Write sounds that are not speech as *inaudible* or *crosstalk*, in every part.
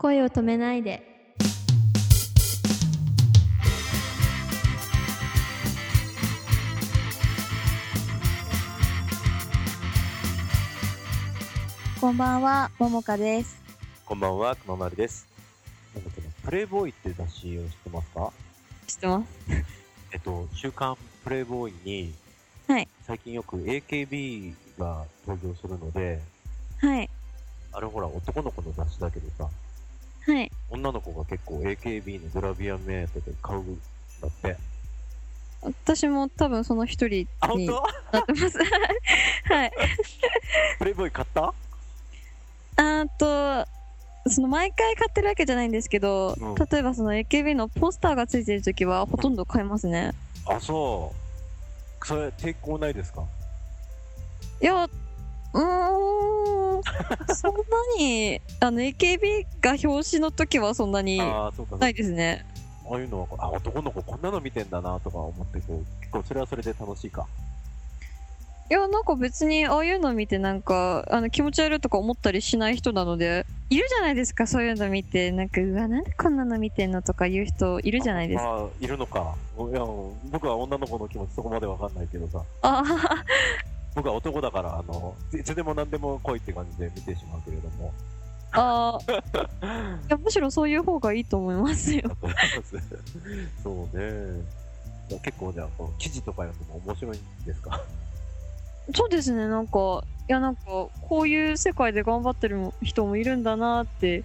声を止めないでこんばんは、ももかです。こんばんは、くままるです。なんだっけなプレイボーイって雑誌を知ってますか？知ってます *laughs* えっと、週刊プレイボーイに、はい最近よく AKB が登場するので、はい。あれほら、男の子の雑誌だけどさ、はい。女の子が結構 AKB のグラビア目当てで買うんだって。私も多分その一人に当？なってます。*laughs* はい。プレイボーイ買った？あと、その毎回買ってるわけじゃないんですけど、うん例えばその AKB のポスターがついてるときはほとんど買いますね。あ、そう。それ、抵抗ないですか？いや、うーん、そんなに、あの AKB が表紙の時はそんなに。ないですね。ああいうのは、あ、男の子こんなの見てんだなとか思って、こう、結構それはそれで楽しいか。いや、なんか別にああいうの見てなんか、あの気持ち悪いとか思ったりしない人なので、いるじゃないですか、そういうの見て、なんか、うわ、なんでこんなの見てんのとか言う人いるじゃないですか。ああ、いるのか。いや、僕は女の子の気持ちそこまでわかんないけどさ。ああ、僕は男だから、あの、いつでも何でも来いって感じで見てしまうけれども。ああ、*laughs* いや、むしろそういう方がいいと思いますよ。*laughs* そうね。結構じゃあ、この記事とか読んでも面白いんですか？そうですね、なんか、いや、なんか、こういう世界で頑張ってる人もいるんだなって、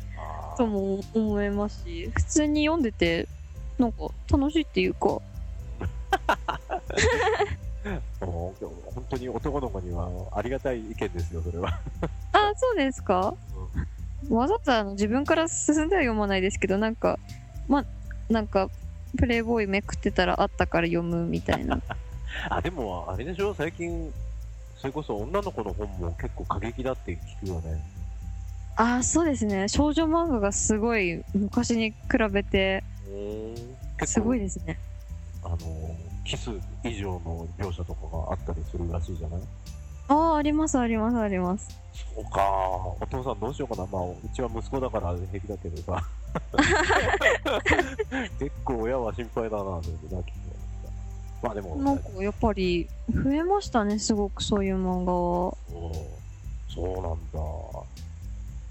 あとも思いますし、普通に読んでて、なんか楽しいっていうか、*laughs* もう本当に男の子にはありがたい意見ですよ、それは。あ、そうですか？わざわざあの自分から進んでは読まないですけど、なんか、ま、なんか、プレイボーイめくってたらあったから読むみたいな。*laughs* あ、でも、あれでしょ？最近、それこそ女の子の本も結構過激だって聞くよね。あ、そうですね。少女漫画がすごい昔に比べて、結すごい構、ですね。あの、キス以上の描写とかがあったりするらしいじゃない？ああ、あります、あります、あります。そうか。お父さんどうしようかな。まあ、うちは息子だから平気だけどさ。*laughs* 結構親は心配だな、と思ってな、きっと。まあでも、なんかやっぱり増えましたね、すごくそういう漫画は。そうそうなんだ。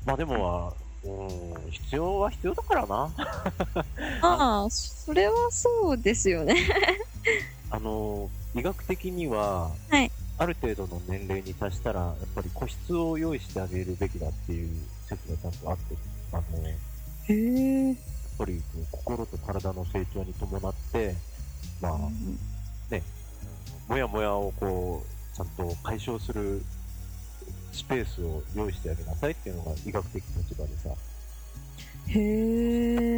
まあでも、うん、必要は必要だからな。ああ、それはそうですよね。あの、医学的には、はいある程度の年齢に達したら、やっぱり個室を用意してあげるべきだっていう説がちゃんとあって、あの、やっ。ぱりこう心と体の成長に伴って、まあ、もやもやをこう、ちゃんと解消するスペースを用意してあげなさいっていうのが医学的立場でさ、へ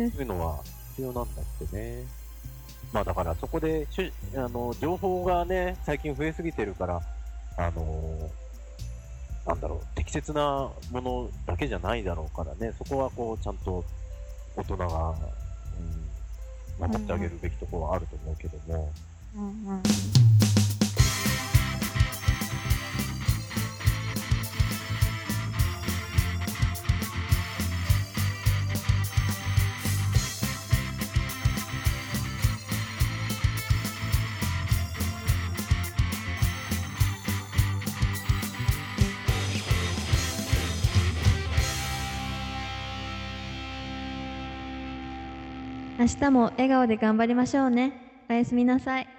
え。そういうのは必要なんだってね。まあだからそこでしゅ、あの、情報がね、最近増えすぎてるから、あのなんだろう、適切なものだけじゃないだろうからね、そこはこう、ちゃんと大人が、うん、守ってあげるべきところはあると思うけども、うんうん。明日も笑顔で頑張りましょうね。おやすみなさい。